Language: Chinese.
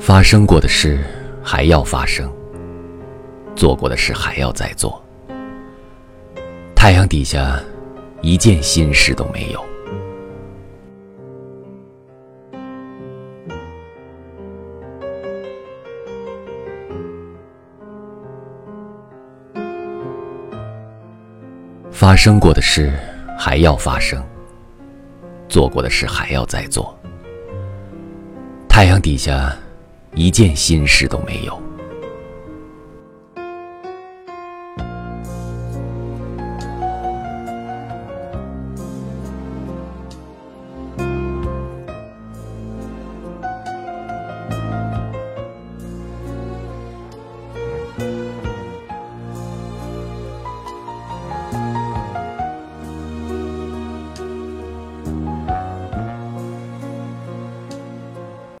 发生过的事还要发生，做过的事还要再做。太阳底下，一件心事都没有。发生过的事还要发生，做过的事还要再做。太阳底下，一件心事都没有。